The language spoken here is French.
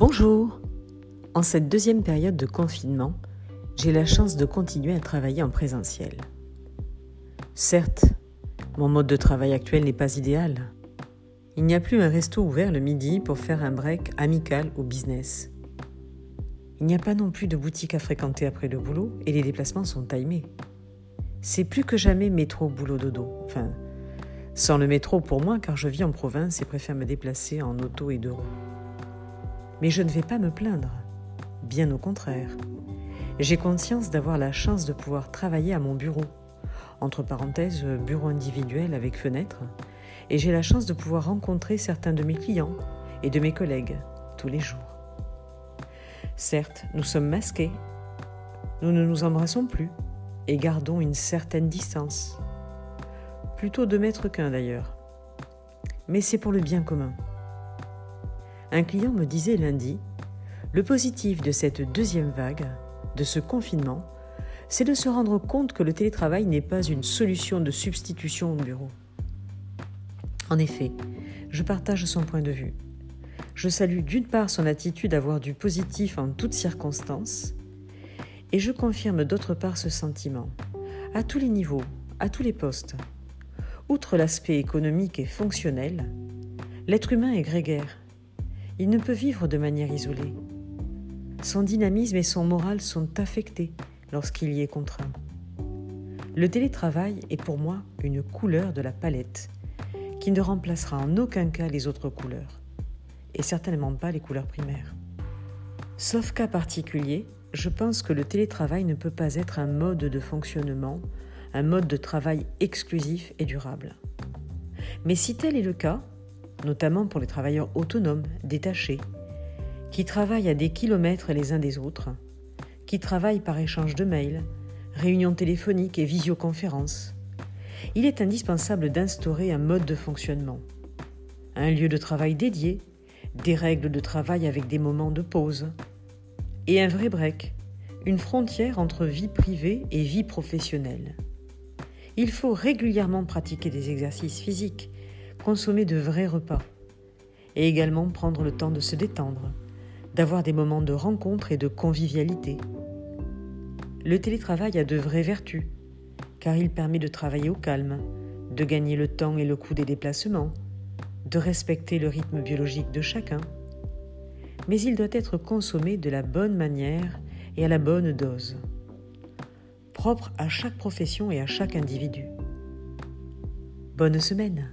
Bonjour En cette deuxième période de confinement, j'ai la chance de continuer à travailler en présentiel. Certes, mon mode de travail actuel n'est pas idéal. Il n'y a plus un resto ouvert le midi pour faire un break amical ou business. Il n'y a pas non plus de boutique à fréquenter après le boulot et les déplacements sont timés. C'est plus que jamais métro, boulot, dodo. Enfin, sans le métro pour moi car je vis en province et préfère me déplacer en auto et deux roues. Mais je ne vais pas me plaindre. Bien au contraire. J'ai conscience d'avoir la chance de pouvoir travailler à mon bureau. Entre parenthèses, bureau individuel avec fenêtre. Et j'ai la chance de pouvoir rencontrer certains de mes clients et de mes collègues tous les jours. Certes, nous sommes masqués. Nous ne nous embrassons plus et gardons une certaine distance. Plutôt deux mètres qu'un d'ailleurs. Mais c'est pour le bien commun. Un client me disait lundi, le positif de cette deuxième vague, de ce confinement, c'est de se rendre compte que le télétravail n'est pas une solution de substitution au bureau. En effet, je partage son point de vue. Je salue d'une part son attitude à du positif en toutes circonstances, et je confirme d'autre part ce sentiment, à tous les niveaux, à tous les postes. Outre l'aspect économique et fonctionnel, l'être humain est grégaire il ne peut vivre de manière isolée. Son dynamisme et son moral sont affectés lorsqu'il y est contraint. Le télétravail est pour moi une couleur de la palette qui ne remplacera en aucun cas les autres couleurs, et certainement pas les couleurs primaires. Sauf cas particulier, je pense que le télétravail ne peut pas être un mode de fonctionnement, un mode de travail exclusif et durable. Mais si tel est le cas, notamment pour les travailleurs autonomes, détachés, qui travaillent à des kilomètres les uns des autres, qui travaillent par échange de mails, réunions téléphoniques et visioconférences. Il est indispensable d'instaurer un mode de fonctionnement, un lieu de travail dédié, des règles de travail avec des moments de pause, et un vrai break, une frontière entre vie privée et vie professionnelle. Il faut régulièrement pratiquer des exercices physiques, consommer de vrais repas et également prendre le temps de se détendre, d'avoir des moments de rencontre et de convivialité. Le télétravail a de vraies vertus, car il permet de travailler au calme, de gagner le temps et le coût des déplacements, de respecter le rythme biologique de chacun. Mais il doit être consommé de la bonne manière et à la bonne dose, propre à chaque profession et à chaque individu. Bonne semaine